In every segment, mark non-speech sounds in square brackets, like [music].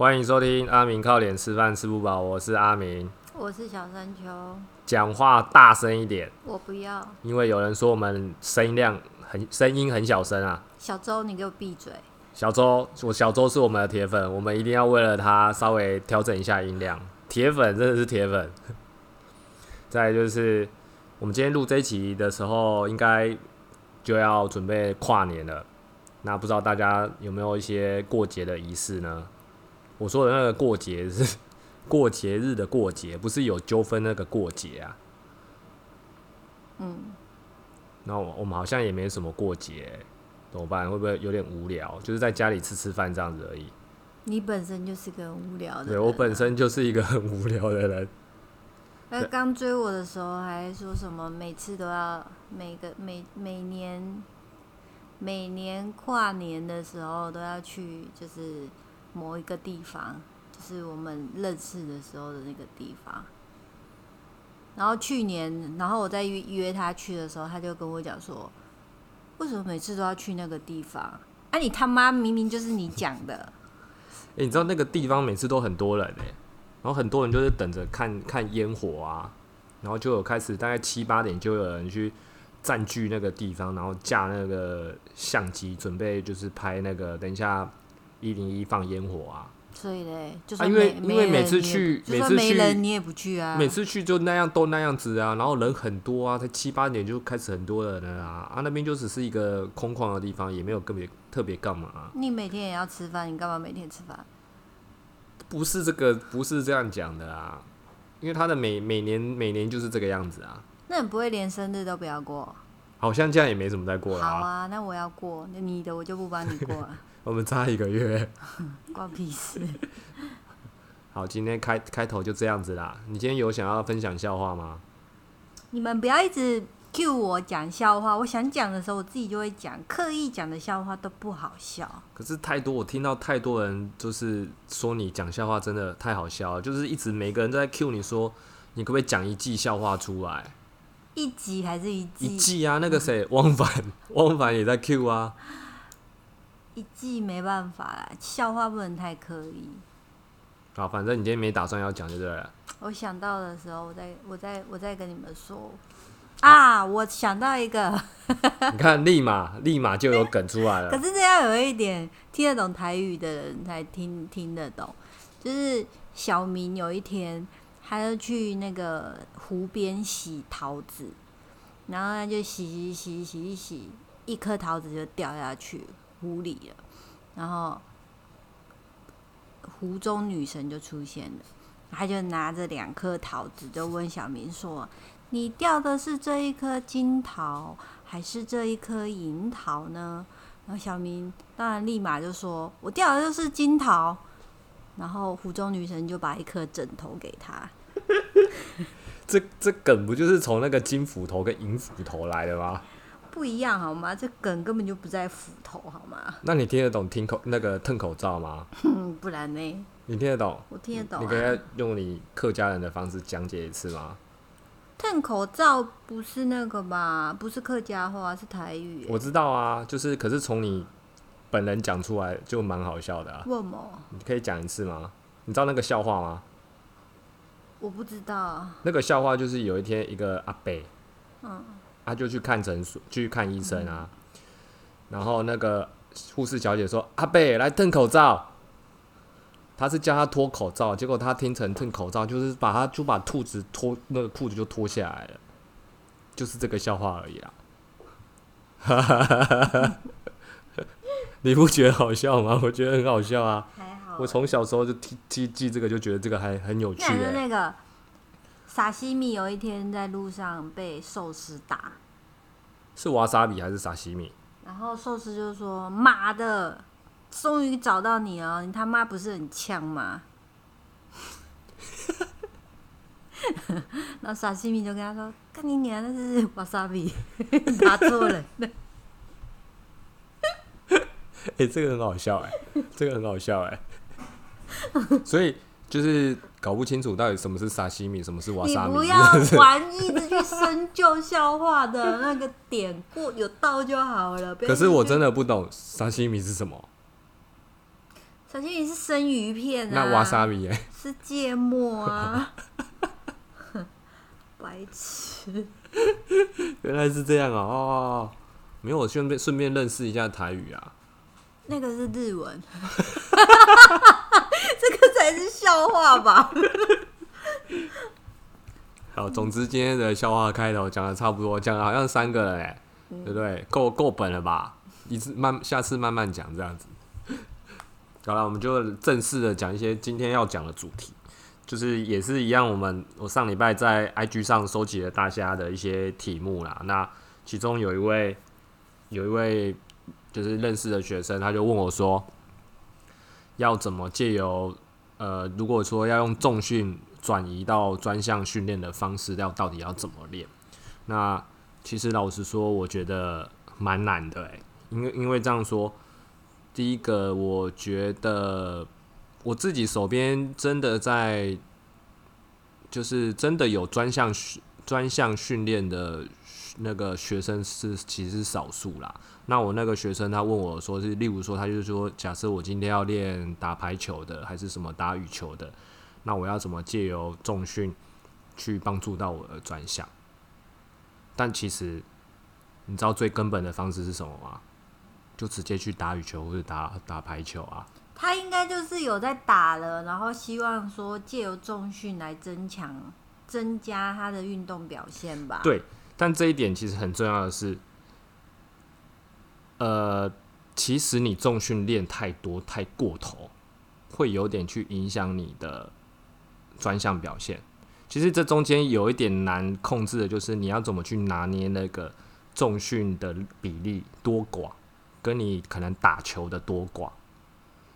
欢迎收听阿明靠脸吃饭吃不饱，我是阿明。我是小山丘，讲话大声一点，我不要。因为有人说我们声音量很声音很小声啊。小周，你给我闭嘴！小周，我小周是我们的铁粉，我们一定要为了他稍微调整一下音量。铁粉真的是铁粉。[laughs] 再就是我们今天录这一期的时候，应该就要准备跨年了。那不知道大家有没有一些过节的仪式呢？我说的那个过节是过节日的过节，不是有纠纷那个过节啊。嗯，那我我们好像也没什么过节，怎么办？会不会有点无聊？就是在家里吃吃饭这样子而已。你本身就是个很无聊的人啊。对我本身就是一个很无聊的人。那刚追我的时候还说什么，每次都要每个每每年每年跨年的时候都要去，就是某一个地方，就是我们认识的时候的那个地方。然后去年，然后我在约约他去的时候，他就跟我讲说，为什么每次都要去那个地方？啊，你他妈明明就是你讲的。[laughs] 哎、你知道那个地方每次都很多人哎、然后很多人就是等着看看烟火啊，然后就有开始大概七八点就有人去占据那个地方，然后架那个相机，准备就是拍那个等一下一零一放烟火啊。所以嘞，就啊因为因为每次去每次去没人你也不去啊。每次去就那样都那样子啊，然后人很多啊，才七八点就开始很多人了啊，啊那边就只是一个空旷的地方，也没有特别特别干嘛、啊你每天也要吃饭，你干嘛每天吃饭？不是这个，不是这样讲的啊，因为他的每每年每年就是这个样子啊，那你不会连生日都不要过？好像这样也没怎么再过了啊，好啊，那我要过，那你的我就不帮你过了，我们差一个月。[laughs] 关屁事。[laughs] 好，今天开开头就这样子啦。你今天有想要分享笑话吗？你们不要一直 cue 我讲笑话，我想讲的时候我自己就会讲，刻意讲的笑话都不好笑。可是太多，我听到太多人就是说你讲笑话真的太好笑了，就是一直每个人都在 cue 你说，你可不可以讲一季笑话出来？一集还是一季？一季啊，那个谁，汪凡，汪凡也在 Q 啊。一季没办法啦，笑话不能太刻意。好，反正你今天没打算要讲就对了。我想到的时候，我再我再我再跟你们说。啊，我想到一个，[laughs] 你看，立马立马就有梗出来了 [laughs] 可。是这要有一点听得懂台语的人才听听得懂。就是小明有一天，他就去那个湖边洗桃子，然后他就洗洗洗洗一洗，一颗桃子就掉下去湖里了，然后湖中女神就出现了，他就拿着两颗桃子，就问小明说：“你掉的是这一颗金桃，还是这一颗银桃呢？”然后小明当然立马就说：“我掉的就是金桃。”然后湖中女神就把一颗枕头给他。[laughs] 这这梗不就是从那个金斧头跟银斧头来的吗？不一样好吗？这梗根本就不在斧头好吗？那你听得懂听口那个吞口罩吗？嗯，[laughs] 不然呢？你听得懂？我听得懂你可啊。以用你客家人的方式讲解一次吗？吞口罩不是那个吧？不是客家话，是台语。我知道啊，就是可是从你本人讲出来就蛮好笑的啊。为什么？你可以讲一次吗？你知道那个笑话吗？我不知道。那个笑话就是有一天一个阿伯，嗯，他就去看诊所，去看医生啊。然后那个护士小姐说：“阿贝，来吞口罩。”他是叫他脱口罩，结果他听成吞口罩，就是把他就把兔子脱那个裤子就脱下来了，就是这个笑话而已啦。[laughs] 你不觉得好笑吗？我觉得很好笑啊！还好。我从小时候就记记记这个，就觉得这个还很有趣。那个沙西米有一天在路上被寿司打，是瓦萨比还是沙西米？然后寿司就说：“妈的，终于找到你了，你他妈不是很呛吗？”然后沙西米就跟他说：“看你娘，那是瓦萨比，[laughs] 打错了。哎、[laughs] 这个很好笑哎、这个很好笑哎、所以就是搞不清楚到底什么是沙西米，什么是瓦你萨米。不要玩一直去深究笑话的那个典故，有到就好了。可是我真的的不懂沙西米是什么。沙西米是生鱼片啊，那瓦萨比耶？是芥末啊，[laughs] 白痴。原来是这样啊哦，没有，我顺便顺便认识一下台语啊。那个是日文，这 [laughs] 个才是笑话吧？[laughs] 好，总之今天的笑话开头讲的差不多，讲了好像三个了哎，对不对？够够本了吧？一次慢，下次慢慢讲这样子。好了，我们就正式的讲一些今天要讲的主题，就是也是一样，我们我上礼拜在 IG 上收集了大家的一些题目啦。那其中有一位有一位就是认识的学生，他就问我说，要怎么借由呃，如果说要用重训转移到专项训练的方式，要到底要怎么练？那其实老实说，我觉得蛮难的诶、因为因为这样说。第一个，我觉得我自己手边真的在，就是真的有专项训专项训练的那个学生是其实是少数啦。那我那个学生他问我说是，例如说他就是说，假设我今天要练打排球的，还是什么打羽球的，那我要怎么借由重训去帮助到我的专项？但其实你知道最根本的方式是什么吗？就直接去打羽球或者打打排球啊。他应该就是有在打了，然后希望说借由重训来增强、增加他的运动表现吧。对，但这一点其实很重要的是，呃，其实你重训练太多、太过头，会有点去影响你的专项表现。其实这中间有一点难控制的，就是你要怎么去拿捏那个重训的比例多寡。跟你可能打球的多寡，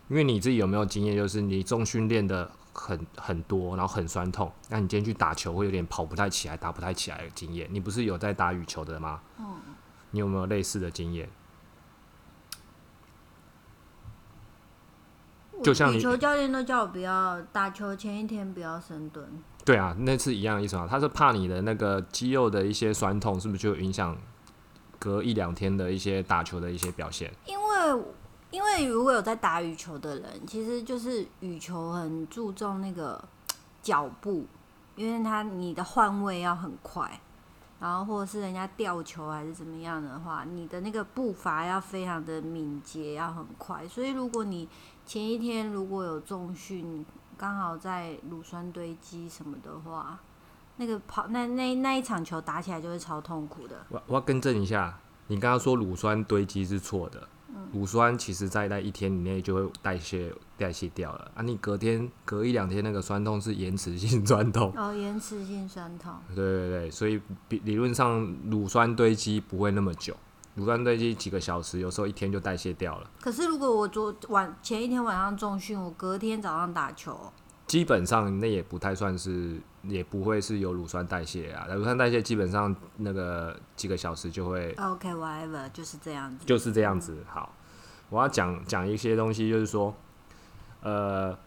因为你自己有没有经验？就是你重训练的很很多，然后很酸痛，那你今天去打球会有点跑不太起来，打不太起来的经验。你不是有在打羽球的吗？嗯。你有没有类似的经验？就像羽球教练都叫我不要打球前一天不要深蹲。对啊，那是一样的意思啊。他是怕你的那个肌肉的一些酸痛，是不是就影响？隔一两天的一些打球的一些表现，因为因为如果有在打羽球的人，其实就是羽球很注重那个脚步，因为他你的换位要很快，然后或者是人家吊球还是怎么样的话，你的那个步伐要非常的敏捷，要很快。所以如果你前一天如果有重训，刚好在乳酸堆积什么的话。那个跑那那那一场球打起来就会超痛苦的。我我要更正一下，你刚刚说乳酸堆积是错的。乳酸其实在那一天以内就会代谢代谢掉了啊！你隔天隔一两天那个酸痛是延迟性酸痛。哦，延迟性酸痛。对对对，所以理理论上乳酸堆积不会那么久，乳酸堆积几个小时，有时候一天就代谢掉了。可是如果我昨晚前一天晚上重训，我隔天早上打球。基本上那也不太算是，也不会是有乳酸代谢啊。乳酸代谢基本上那个几个小时就会。OK，whatever，就是这样子。就是这样子。好，我要讲讲一些东西，就是说，呃，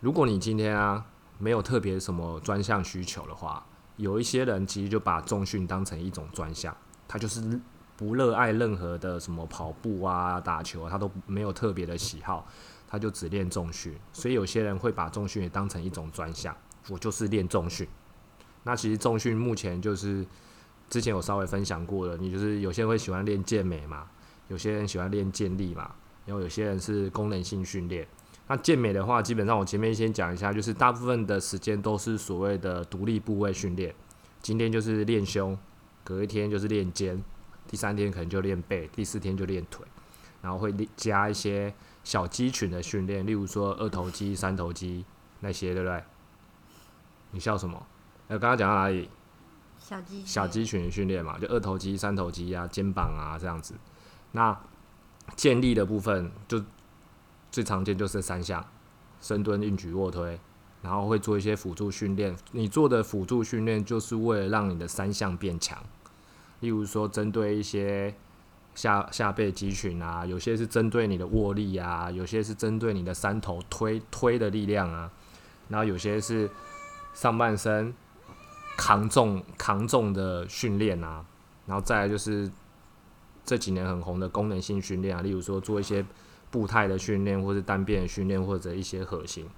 如果你今天啊没有特别什么专项需求的话，有一些人其实就把重训当成一种专项，他就是不热爱任何的什么跑步啊、打球，他都没有特别的喜好。他就只练重训，所以有些人会把重训也当成一种专项。我就是练重训。那其实重训目前就是之前有稍微分享过了，你就是有些人会喜欢练健美嘛，有些人喜欢练健力嘛，然后有些人是功能性训练。那健美的话，基本上我前面先讲一下，就是大部分的时间都是所谓的独立部位训练。今天就是练胸，隔一天就是练肩，第三天可能就练背，第四天就练腿，然后会加一些。小肌群的训练，例如说二头肌、三头肌那些，对不对？你笑什么？呃，刚刚讲到哪里？小肌小肌群训练嘛，就二头肌、三头肌啊、肩膀啊这样子。那建立的部分，就最常见就是三项：深蹲、硬举、卧推，然后会做一些辅助训练。你做的辅助训练，就是为了让你的三项变强。例如说，针对一些。下下背肌群啊，有些是针对你的握力啊，有些是针对你的三头推推的力量啊，然后有些是上半身扛重扛重的训练啊，然后再来就是这几年很红的功能性训练啊，例如说做一些步态的训练，或是单边的训练，或者一些核心，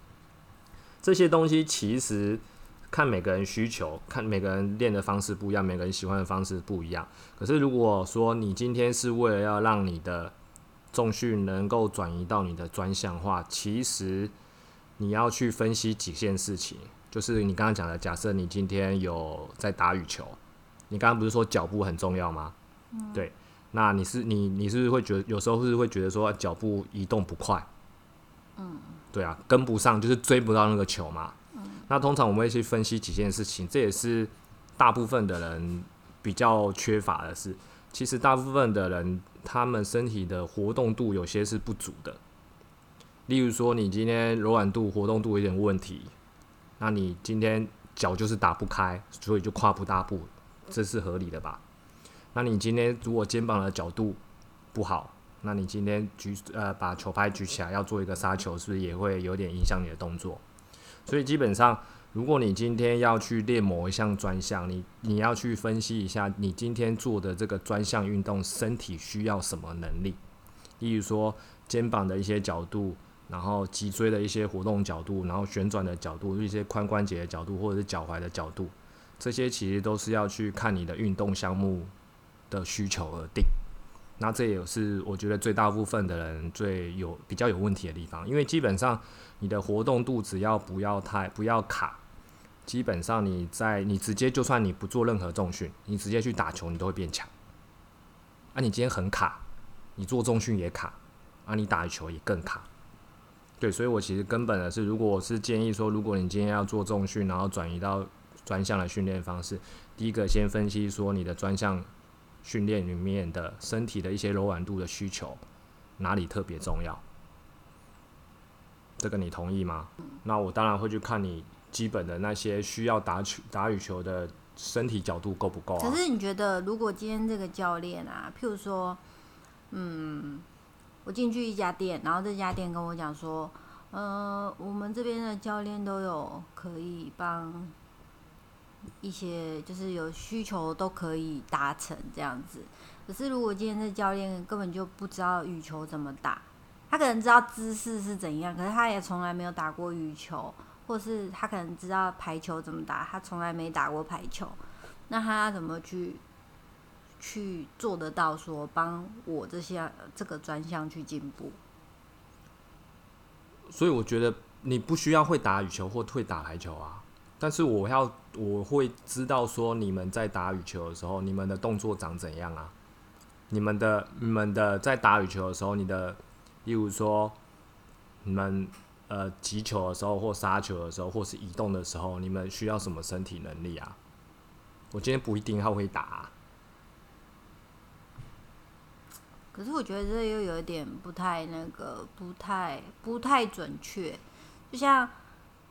这些东西其实看每个人需求，看每个人练的方式不一样，每个人喜欢的方式不一样。可是如果说你今天是为了要让你的重训能够转移到你的专项化，其实你要去分析几件事情，就是你刚刚讲的，假设你今天有在打羽球，你刚刚不是说脚步很重要吗？对，那你是你你是不是会觉得有时候是会觉得说脚步移动不快？嗯，对啊，跟不上就是追不到那个球嘛。那通常我们会去分析几件事情，这也是大部分的人比较缺乏的是，其实大部分的人他们身体的活动度有些是不足的。例如说，你今天柔软度、活动度有点问题，那你今天脚就是打不开，所以就跨不大步，这是合理的吧？那你今天如果肩膀的角度不好，那你今天举呃把球拍举起来要做一个杀球，是不是也会有点影响你的动作？所以基本上，如果你今天要去练某一项专项，你你要去分析一下你今天做的这个专项运动，身体需要什么能力？例如说肩膀的一些角度，然后脊椎的一些活动角度，然后旋转的角度，一些髋关节的角度，或者是脚踝的角度，这些其实都是要去看你的运动项目。的需求而定，那这也是我觉得最大部分的人最有比较有问题的地方，因为基本上你的活动度只要不要太不要卡，基本上你在你直接就算你不做任何重训，你直接去打球你都会变强。啊，你今天很卡，你做重训也卡，啊，你打球也更卡。对，所以我其实根本的是，如果我是建议说，如果你今天要做重训，然后转移到专项的训练方式，第一个先分析说你的专项。训练里面的身体的一些柔软度的需求，哪里特别重要？这个你同意吗？那我当然会去看你基本的那些需要打球打羽球的身体角度够不够。可是你觉得，如果今天这个教练啊，譬如说，嗯，我进去一家店，然后这家店跟我讲说，呃，我们这边的教练都有可以帮。一些就是有需求都可以达成这样子，可是如果今天这教练根本就不知道羽球怎么打，他可能知道姿势是怎样，可是他也从来没有打过羽球，或是他可能知道排球怎么打，他从来没打过排球，那他怎么去去做得到说帮我这些这个专项去进步？所以我觉得你不需要会打羽球或会打排球啊。但是我要我会知道说你们在打羽球的时候，你们的动作长怎样啊？你们的你们的在打羽球的时候，你的，例如说，你们呃击球的时候或杀球的时候或是移动的时候，你们需要什么身体能力啊？我今天不一定他会打。可是我觉得这又有一点不太那个，不太不太准确，就像。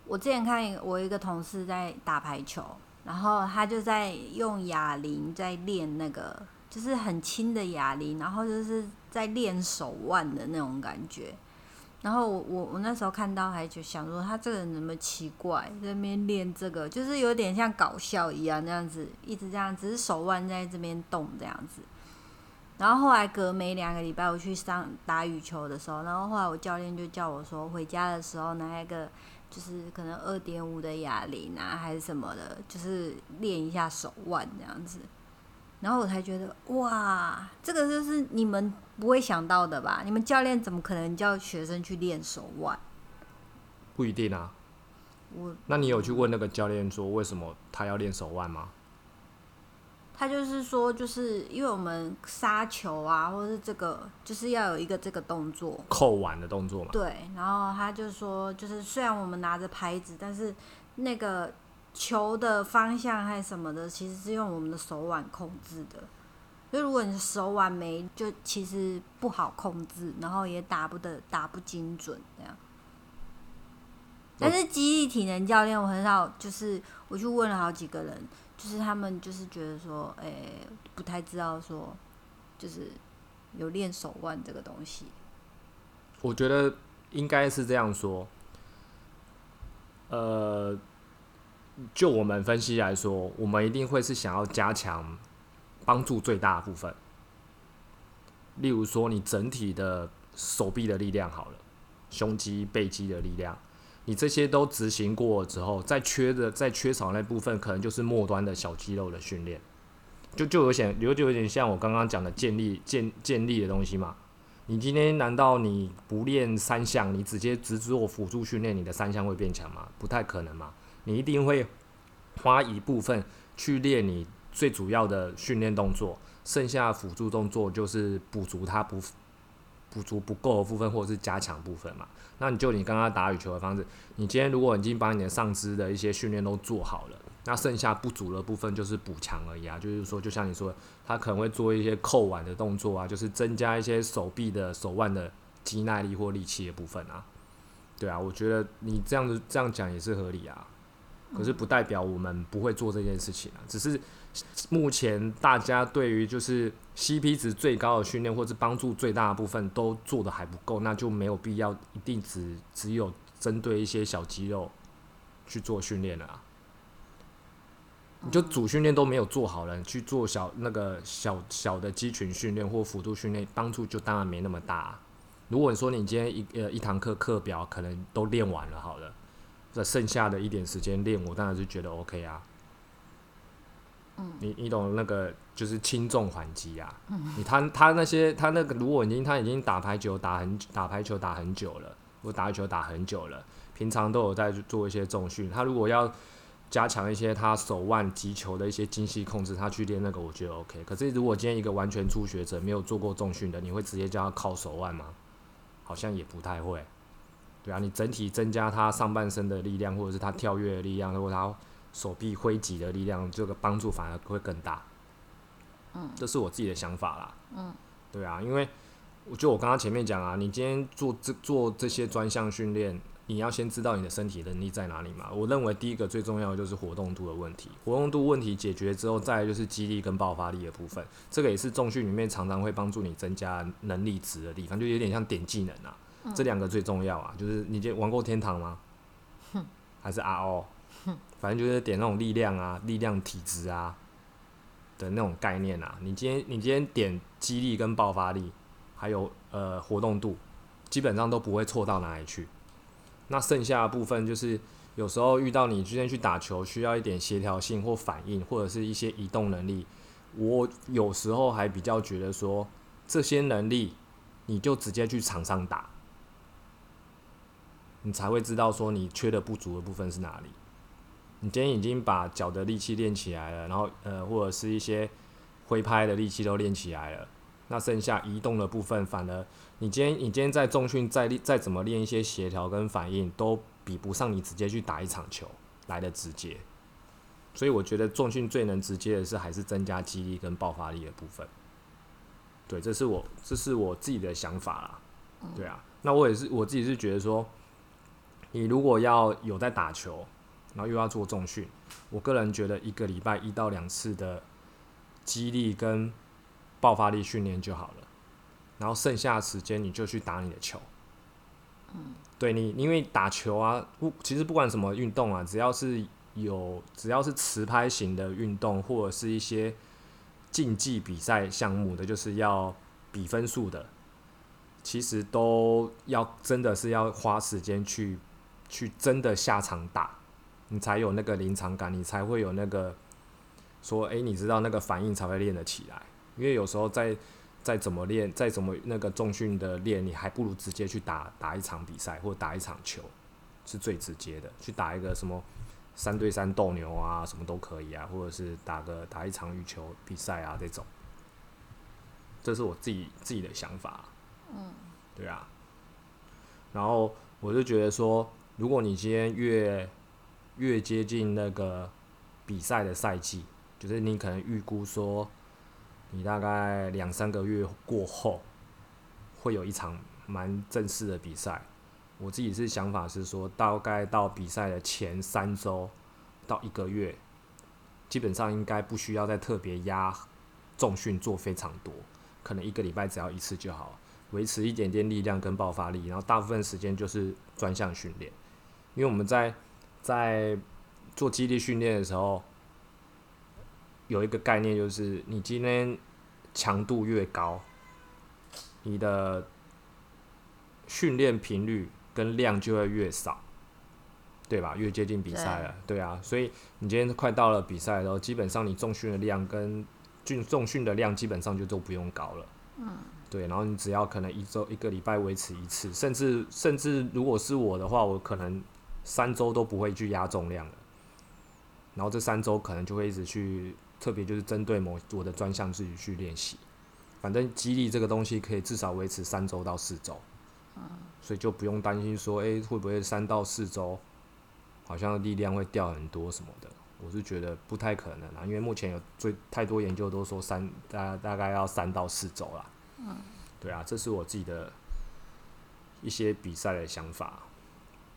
我之前看我一个同事在打排球，然后他就在用哑铃在练那个，就是很轻的哑铃，然后就是在练手腕的那种感觉。然后我我我那时候看到还就想说，他这个人怎么奇怪，在那边练这个，就是有点像搞笑一样那样子，一直这样，只是手腕在这边动这样子。然后后来隔没两个礼拜，我去上打羽球的时候，然后后来我教练就叫我说，回家的时候拿一个。就是可能二点五的哑铃啊，还是什么的，就是练一下手腕这样子。然后我才觉得，哇，这个就是你们不会想到的吧？你们教练怎么可能叫学生去练手腕？不一定啊。我，那你有去问那个教练说，为什么他要练手腕吗？他就是说，就是因为我们杀球啊，或者是这个，就是要有一个这个动作，扣碗的动作嘛。对，然后他就说，就是虽然我们拿着拍子，但是那个球的方向还是什么的，其实是用我们的手腕控制的。所以如果你手腕没，就其实不好控制，然后也打不得，打不精准这样。但是激励体能教练，我很少，就是我去问了好几个人。就是他们就是觉得说，诶，不太知道说，就是有练手腕这个东西。我觉得应该是这样说。呃，就我们分析来说，我们一定会是想要加强帮助最大部分。例如说，你整体的手臂的力量好了，胸肌、背肌的力量，你这些都执行过之后，再缺的、再缺少那部分，可能就是末端的小肌肉的训练，就就有点有就有点像我刚刚讲的建立建建立的东西嘛。你今天难道你不练三项，你直接只做辅助训练，你的三项会变强吗？不太可能嘛。你一定会花一部分去练你最主要的训练动作，剩下辅助动作就是补足它不。补足不够的部分，或者是加强部分嘛？那你就你刚刚打羽球的方式，你今天如果已经把你的上肢的一些训练都做好了，那剩下不足的部分就是补强而已啊。就是说，就像你说，他可能会做一些扣腕的动作啊，就是增加一些手臂的手腕的肌耐力或力气的部分啊。对啊，我觉得你这样子这样讲也是合理啊。可是不代表我们不会做这件事情啊，只是。目前大家对于就是 CP 值最高的训练，或者帮助最大的部分都做的还不够，那就没有必要一定只只有针对一些小肌肉去做训练了。你就主训练都没有做好了，去做小那个小小的肌群训练或辅助训练，帮助就当然没那么大。如果你说你今天一呃一堂课课表可能都练完了，好了，那剩下的一点时间练，我当然是觉得 OK 啊。你你懂那个就是轻重缓急啊？你他他那些他那个如果已经他已经打排球打很打排球打很久了，或打球打很久了，平常都有在做一些重训。他如果要加强一些他手腕击球的一些精细控制，他去练那个我觉得 OK。可是如果今天一个完全初学者没有做过重训的，你会直接叫他靠手腕吗？好像也不太会。对啊，你整体增加他上半身的力量，或者是他跳跃的力量，如果他。手臂挥击的力量，这个帮助反而会更大。嗯，这是我自己的想法啦。嗯，对啊，因为我就我刚刚前面讲啊，你今天做这做这些专项训练，你要先知道你的身体能力在哪里嘛。我认为第一个最重要的就是活动度的问题，活动度问题解决之后，再就是肌力跟爆发力的部分。这个也是重训里面常常会帮助你增加能力值的地方，就有点像点技能啊。这两个最重要啊，就是你今天玩过天堂吗？还是 RO？反正就是点那种力量啊、力量体质啊的那种概念啊。你今天你今天点肌力跟爆发力，还有呃活动度，基本上都不会错到哪里去。那剩下的部分就是有时候遇到你今天去打球，需要一点协调性或反应，或者是一些移动能力。我有时候还比较觉得说，这些能力你就直接去场上打，你才会知道说你缺的不足的部分是哪里。你今天已经把脚的力气练起来了，然后呃，或者是一些挥拍的力气都练起来了，那剩下移动的部分，反而你今天你今天在重训再练再怎么练一些协调跟反应，都比不上你直接去打一场球来的直接。所以我觉得重训最能直接的是还是增加肌力跟爆发力的部分。对，这是我这是我自己的想法啦。对啊，那我也是我自己是觉得说，你如果要有在打球。然后又要做重训，我个人觉得一个礼拜一到两次的激励跟爆发力训练就好了，然后剩下的时间你就去打你的球。嗯，对你，因为打球啊，不，其实不管什么运动啊，只要是有只要是持拍型的运动或者是一些竞技比赛项目的，就是要比分数的，其实都要真的是要花时间去去真的下场打。你才有那个临场感，你才会有那个说，哎，你知道那个反应才会练得起来。因为有时候再再怎么练，再怎么那个重训的练，你还不如直接去打打一场比赛或打一场球，是最直接的。去打一个什么三对三斗牛啊，什么都可以啊，或者是打个打一场羽球比赛啊这种。这是我自己自己的想法。嗯，对啊。然后我就觉得说，如果你今天越越接近那个比赛的赛季，就是你可能预估说，你大概两三个月过后，会有一场蛮正式的比赛。我自己是想法是说，大概到比赛的前三周到一个月，基本上应该不需要再特别压重训做非常多，可能一个礼拜只要一次就好，维持一点点力量跟爆发力，然后大部分时间就是专项训练，因为我们在。在做肌力训练的时候，有一个概念就是，你今天强度越高，你的训练频率跟量就会越少，对吧？越接近比赛了，对。啊，所以你今天快到了比赛的时候，基本上你重训的量跟重重训的量基本上就都不用高了，嗯，对，然后你只要可能一周一个礼拜维持一次，甚至甚至如果是我的话，我可能三周都不会去压重量了，然后这三周可能就会一直去特别就是针对某我的专项自己去练习。反正激励这个东西可以至少维持三周到四周，所以就不用担心说，诶会不会三到四周好像力量会掉很多什么的？我是觉得不太可能啊，因为目前有最太多研究都说三大大概要三到四周啦。嗯，对啊，这是我自己的一些比赛的想法，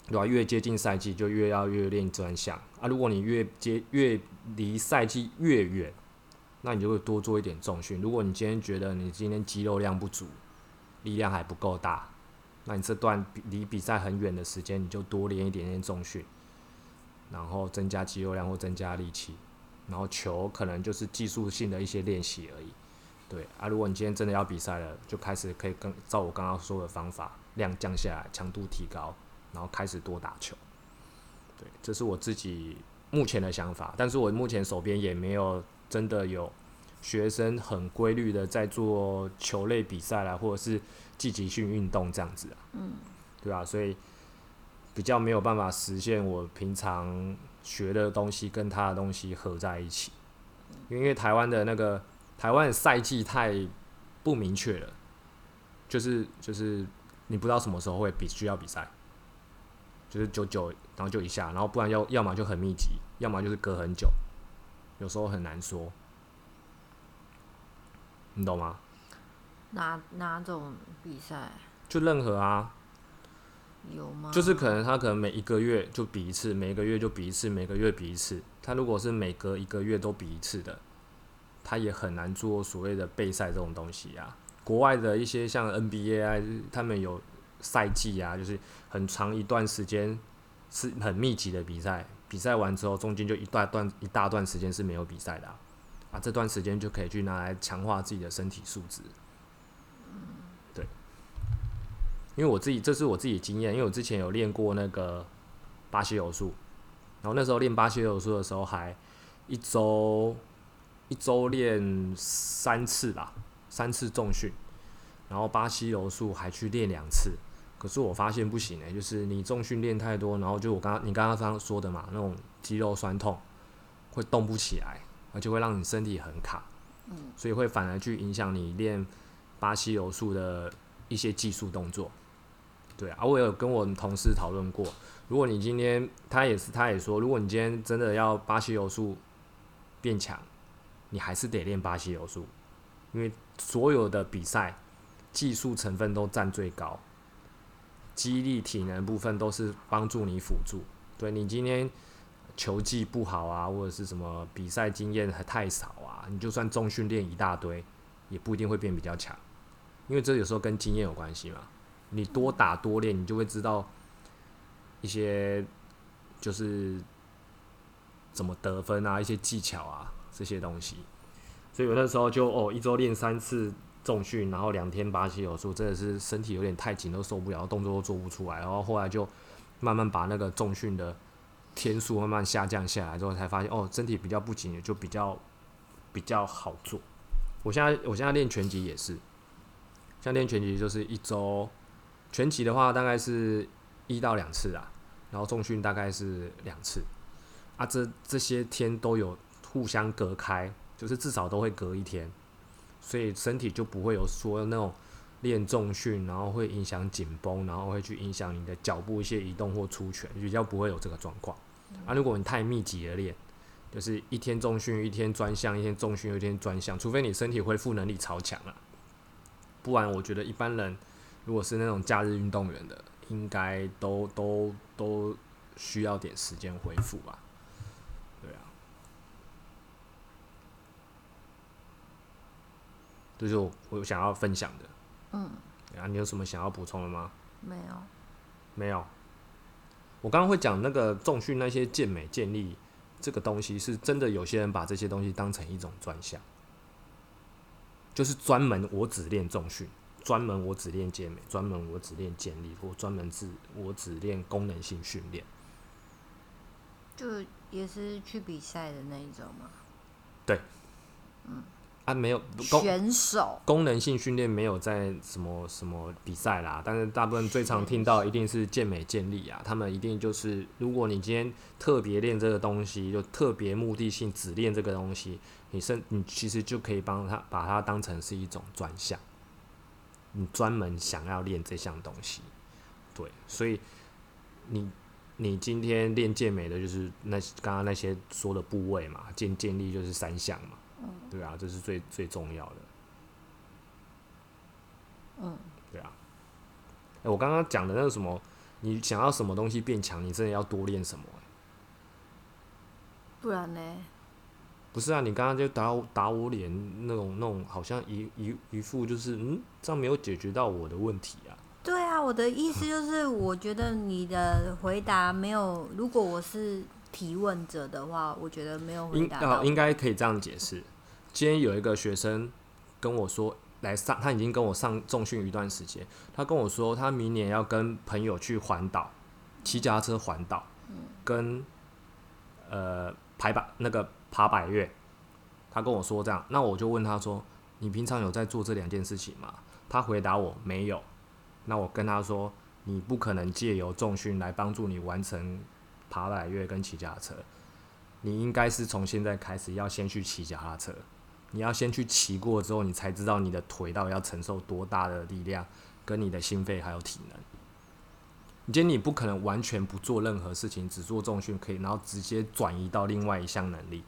对吧？越接近赛季就越要越练专项啊，如果你越接越离赛季越远。那你就会多做一点重训。如果你今天觉得你今天肌肉量不足，力量还不够大，那你这段离比赛很远的时间，你就多练一点点重训，然后增加肌肉量或增加力气，然后球可能就是技术性的一些练习而已。对啊，如果你今天真的要比赛了，就开始可以跟照我刚刚说的方法，量降下来，强度提高，然后开始多打球。对，这是我自己目前的想法，但是我目前手边也没有。真的有学生很规律的在做球类比赛啦，或者是积极性运动这样子啊，嗯，对啊？所以比较没有办法实现我平常学的东西跟他的东西合在一起，因为台湾的那个台湾的赛季太不明确了，就是就是你不知道什么时候会比需要比赛，就是久久然后就一下，然后不然要要么就很密集，要么就是隔很久。有时候很难说，你懂吗？哪哪种比赛？就任何啊。有吗？就是可能他可能每一个月就比一次，每个月就比一次，每个月比一次。他如果是每隔一个月都比一次的，他也很难做所谓的备赛这种东西啊。国外的一些像 NBA 啊，他们有赛季啊，就是很长一段时间是很密集的比赛。比赛完之后，中间就一大段一大段时间是没有比赛的，啊，这段时间就可以去拿来强化自己的身体素质。对，因为我自己这是我自己的经验，因为我之前有练过那个巴西柔术，然后那时候练巴西柔术的时候，还一周一周练三次吧，三次重训，然后巴西柔术还去练两次。可是我发现不行诶，就是你重训练太多，然后就我刚刚你刚刚刚说的嘛，那种肌肉酸痛，会动不起来，而且会让你身体很卡，嗯，所以会反而去影响你练巴西柔术的一些技术动作。对啊，我有跟我们同事讨论过，如果你今天他也是他也说，如果你今天真的要巴西柔术变强，你还是得练巴西柔术，因为所有的比赛技术成分都占最高。激励体能部分都是帮助你辅助，对你今天球技不好啊，或者是什么比赛经验还太少啊，你就算重训练一大堆，也不一定会变比较强，因为这有时候跟经验有关系嘛。你多打多练，你就会知道一些就是怎么得分啊，一些技巧啊这些东西。所以有那时候就哦，一周练三次。重训，然后两天巴西柔术，真的是身体有点太紧，都受不了，动作都做不出来。然后后来就慢慢把那个重训的天数慢慢下降下来，之后才发现哦，身体比较不紧，也就比较比较好做。我现在我现在练拳击也是，像练拳击就是一周拳击的话大概是一到两次啊，然后重训大概是两次啊，这这些天都有互相隔开，就是至少都会隔一天。所以身体就不会有说那种练重训，然后会影响紧绷，然后会去影响你的脚步一些移动或出拳，比较不会有这个状况。啊，如果你太密集的练，就是一天重训一天专项，一天重训一天专项，除非你身体恢复能力超强了，不然我觉得一般人如果是那种假日运动员的，应该都都都需要点时间恢复吧。就是我我想要分享的，嗯，啊，你有什么想要补充的吗？没有，没有。我刚刚会讲那个重训那些健美健力这个东西，是真的有些人把这些东西当成一种专项，就是专门我只练重训，专门我只练健美，专门我只练健力，或专门只我只练功能性训练。就也是去比赛的那一种吗？啊，没有功选手功能性训练没有在什么什么比赛啦，但是大部分最常听到一定是健美健力啊，他们一定就是，如果你今天特别练这个东西，就特别目的性只练这个东西，你甚你其实就可以帮他把它当成是一种专项，你专门想要练这项东西，对，所以你你今天练健美的就是那刚刚那些说的部位嘛，健健力就是三项嘛。对啊，这是最最重要的。嗯，对啊。哎、我刚刚讲的那个什么，你想要什么东西变强，你真的要多练什么、欸不然呢？不是啊，你刚刚就打我打我脸那种那种，好像一一一副就是嗯，这样没有解决到我的问题啊。对啊，我的意思就是，我觉得你的回答没有，如果我是提问者的话，我觉得没有回答到啊，应该可以这样解释。今天有一个学生跟我说来上，他已经跟我上重训一段时间，他跟我说他明年要跟朋友去环岛，骑脚踏车环岛，跟呃排百那个爬百越。他跟我说这样，那我就问他说：“你平常有在做这两件事情吗？”他回答我没有。那我跟他说：“你不可能借由重训来帮助你完成爬百越跟骑脚踏车。”你应该是从现在开始要先去骑脚踏车，你要先去骑过之后，你才知道你的腿到底要承受多大的力量，跟你的心肺还有体能。你今天你不可能完全不做任何事情，只做重训可以，然后直接转移到另外一项能力，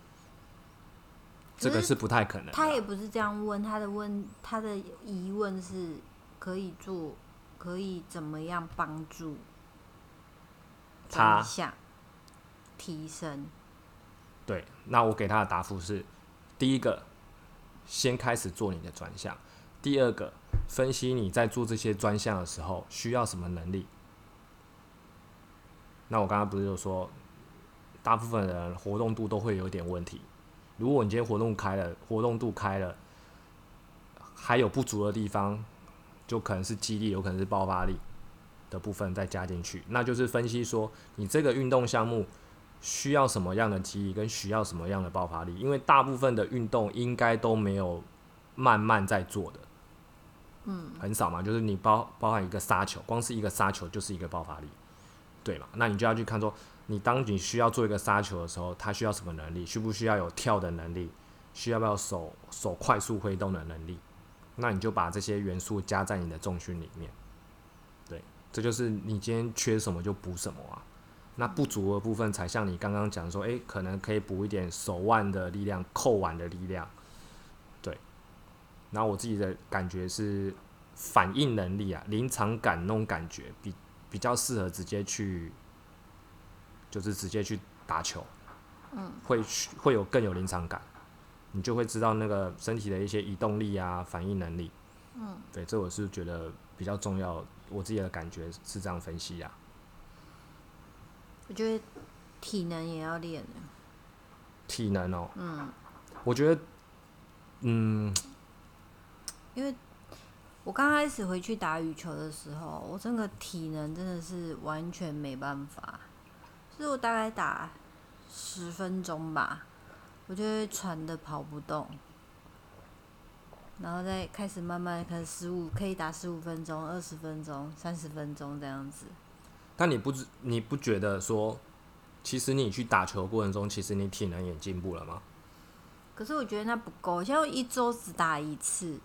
这个是是不太可能。他也不是这样问，他的问他的疑问是可以做，可以怎么样帮助他想提升？对，那我给他的答复是：第一个，先开始做你的专项；第二个，分析你在做这些专项的时候需要什么能力。那我刚刚不是有说，大部分人活动度都会有点问题。如果你今天活动开了，活动度开了，还有不足的地方，就可能是肌力，有可能是爆发力的部分再加进去，那就是分析说你这个运动项目需要什么样的肌力，跟需要什么样的爆发力，因为大部分的运动应该都没有慢慢在做的，嗯，很少嘛，就是你包包含一个杀球，光是一个杀球就是一个爆发力，对嘛？那你就要去看说，你当你需要做一个杀球的时候，它需要什么能力？需不需要有跳的能力？需要不要手手快速挥动的能力？那你就把这些元素加在你的重训里面，对，这就是你今天缺什么就补什么啊。那不足的部分才像你刚刚讲说，诶，可能可以补一点手腕的力量、扣腕的力量，对。然后我自己的感觉是反应能力啊，临场感那种感觉比比较适合直接去，就是直接去打球，嗯，会会有更有临场感，你就会知道那个身体的一些移动力啊、反应能力，嗯，对，这我是觉得比较重要，我自己的感觉是这样分析啊。我觉得体能也要练的。体能哦，嗯，我觉得，嗯，因为我刚开始回去打羽球的时候，我整个体能真的是完全没办法，就是我大概打十分钟吧，我就会喘的跑不动，然后再开始慢慢可能十五可以打十五分钟、二十分钟、三十分钟这样子。但你不知你不觉得说，其实你去打球的过程中，其实你体能也进步了吗？可是我觉得那不够，像我一周只打一次，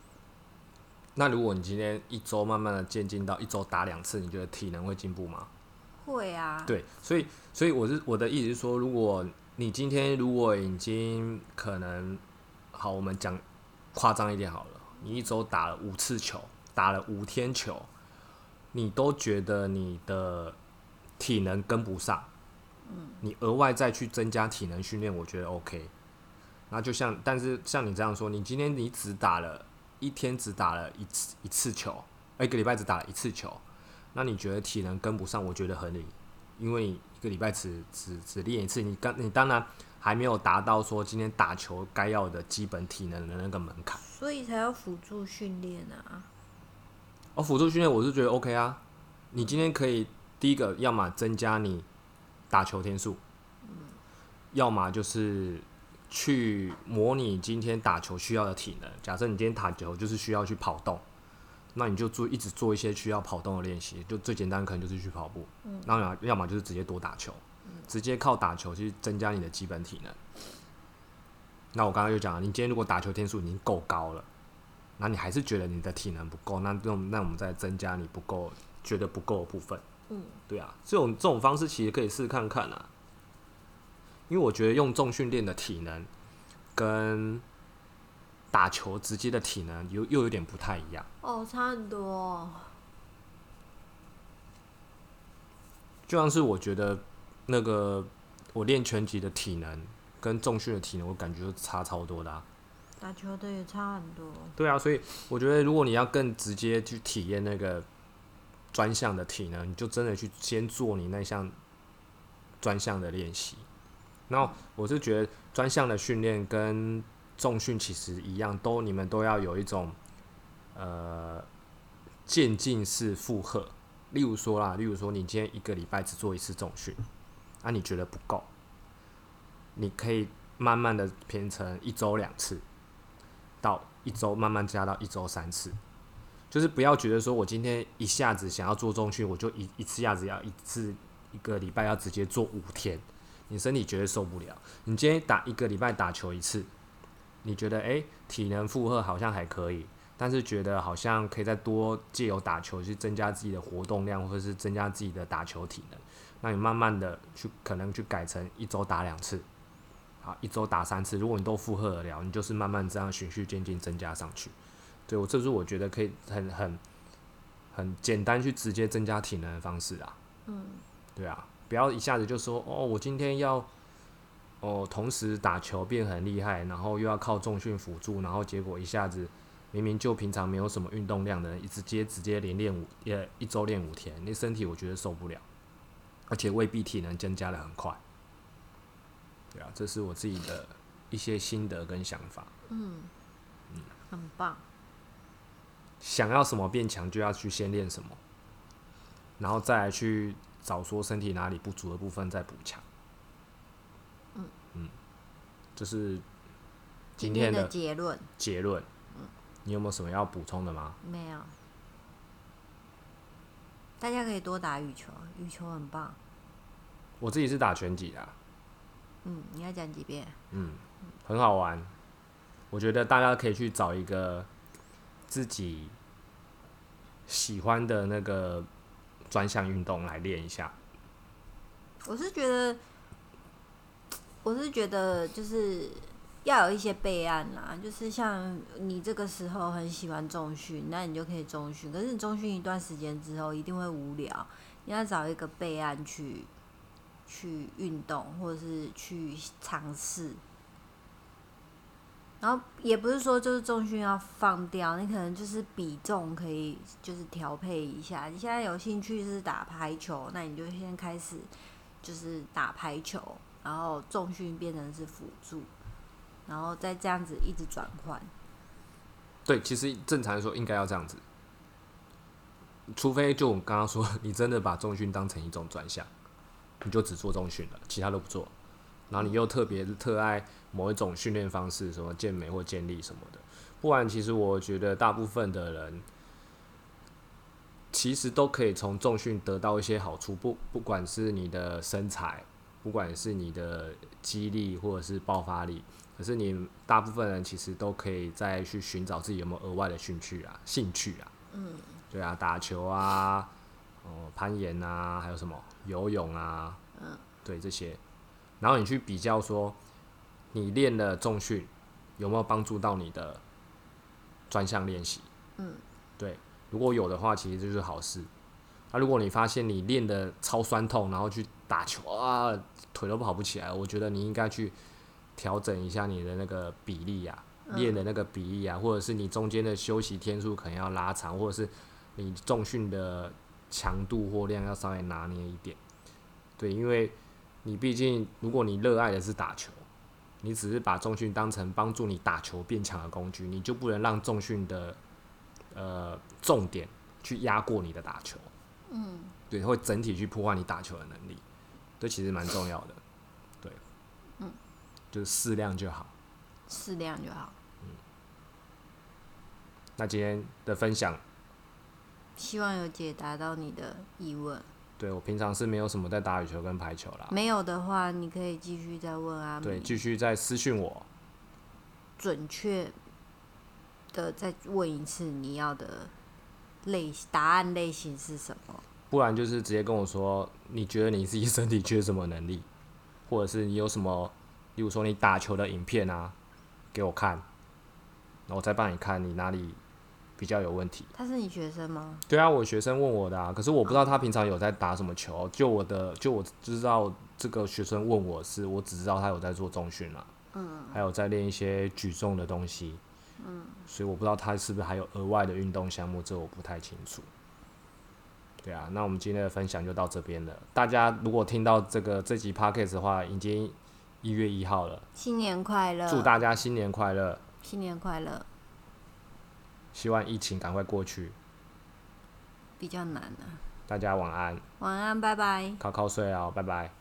那如果你今天一周慢慢的渐进到一周打两次，你觉得体能会进步吗？会啊，对，所以所以我是我的意思是说，如果你今天如果已经可能好，我们讲夸张一点好了，你一周打了五次球，打了五天球，你都觉得你的体能跟不上，嗯，你额外再去增加体能训练，我觉得 OK。那就像，但是像你这样说，你今天你只打了一天，只打了一次一次球，一个礼拜只打了一次球，那你觉得体能跟不上？我觉得合理，因为你一个礼拜只只只练一次，你刚你当然还没有达到说今天打球该要的基本体能的那个门槛。所以才要辅助训练啊。哦，辅助训练我是觉得 OK 啊。你今天可以第一个，要么增加你打球天数，要么就是去模拟今天打球需要的体能。假设你今天打球就是需要去跑动，那你就做一直做一些需要跑动的练习，就最简单可能就是去跑步。嗯，那要要么就是直接多打球，直接靠打球去增加你的基本体能。那我刚刚就讲了，你今天如果打球天数已经够高了，那你还是觉得你的体能不够，那那那我们再增加你不够觉得不够的部分。嗯，对啊，这种这种方式其实可以试试看看啊。因为我觉得用重训练的体能跟打球直接的体能又又有点不太一样。哦，差很多。就像是我觉得那个我练拳击的体能。跟重训的体能，我感觉就差超多的。打球的也差很多。对啊，所以我觉得如果你要更直接去体验那个专项的体能，你就真的去先做你那项专项的练习。那我是觉得专项的训练跟重训其实一样，都你们都要有一种呃渐进式负荷。例如说啦，例如说你今天一个礼拜只做一次重训，啊，你觉得不够？你可以慢慢的变成一周两次，到一周慢慢加到一周三次，就是不要觉得说我今天一下子想要做中训，我就一一次下子要一次一个礼拜要直接做五天，你身体绝对受不了。你今天打一个礼拜打球一次，你觉得诶体能负荷好像还可以，但是觉得好像可以再多借由打球去增加自己的活动量，或者是增加自己的打球体能，那你慢慢的去可能去改成一周打两次。好，一周打三次，如果你都负荷得了，你就是慢慢这样循序渐进增加上去。对我，这是我觉得可以很很很简单去直接增加体能的方式啊。嗯，对啊，不要一下子就说哦，我今天要哦同时打球变很厉害，然后又要靠重训辅助，然后结果一下子明明就平常没有什么运动量的人，直接直接连练五呃一周练五天，那身体我觉得受不了，而且未必体能增加的很快。对啊，这是我自己的一些心得跟想法。嗯，嗯，很棒。想要什么变强，就要去先练什么，然后再来去找说身体哪里不足的部分再补强。嗯嗯，这是今天的结论。结论。嗯，你有没有什么要补充的吗？没有。大家可以多打羽球，羽球很棒。我自己是打拳击的。嗯，你要讲几遍？嗯，很好玩。我觉得大家可以去找一个自己喜欢的那个专项运动来练一下。我是觉得，我是觉得就是要有一些备案啦。就是像你这个时候很喜欢中训，那你就可以中训。可是你中训一段时间之后，一定会无聊。你要找一个备案去。去运动，或者是去尝试，然后也不是说就是重训要放掉，你可能就是比重可以就是调配一下。你现在有兴趣是打排球，那你就先开始就是打排球，然后重训变成是辅助，然后再这样子一直转换。对，其实正常来说应该要这样子，除非就我刚刚说，你真的把重训当成一种专项。你就只做重训了，其他都不做。然后你又特别特爱某一种训练方式，什么健美或健力什么的。不然，其实我觉得大部分的人其实都可以从重训得到一些好处。不，不管是你的身材，不管是你的肌力或者是爆发力，可是你大部分人其实都可以再去寻找自己有没有额外的兴趣啊，兴趣啊。嗯。对啊，打球啊。哦，攀岩啊，还有什么游泳啊？嗯，对这些，然后你去比较说，你练的重训有没有帮助到你的专项练习？嗯，对，如果有的话，其实就是好事。那如果你发现你练的超酸痛，然后去打球啊，腿都跑不起来，我觉得你应该去调整一下你的那个比例呀，练的那个比例啊，或者是你中间的休息天数可能要拉长，或者是你重训的。强度或量要稍微拿捏一点，对，因为你毕竟，如果你热爱的是打球，你只是把重训当成帮助你打球变强的工具，你就不能让重训的呃重点去压过你的打球。嗯，对，会整体去破坏你打球的能力，这其实蛮重要的。对，嗯，就是适量就好。适量就好。那今天的分享，希望有解答到你的疑问。对我平常是没有什么在打羽球跟排球啦。没有的话，你可以继续再问阿对，继续再私讯我。准确的再问一次你要的类答案类型是什么？不然就是直接跟我说，你觉得你自己身体缺什么能力，或者是你有什么，例如说你打球的影片啊，给我看，然后我再帮你看你哪里比较有问题。他是你学生吗？对啊，我学生问我的啊，可是我不知道他平常有在打什么球。就我的，就我知道这个学生问我是，我只知道他有在做重训啊，嗯，还有在练一些举重的东西，嗯，所以我不知道他是不是还有额外的运动项目，这我不太清楚。对啊，那我们今天的分享就到这边了。大家如果听到这个这集 podcast 的话，已经一月一号了，新年快乐！祝大家新年快乐，新年快乐！希望疫情赶快过去，比较难啊。大家晚安，晚安，拜拜。考考睡哦，拜拜。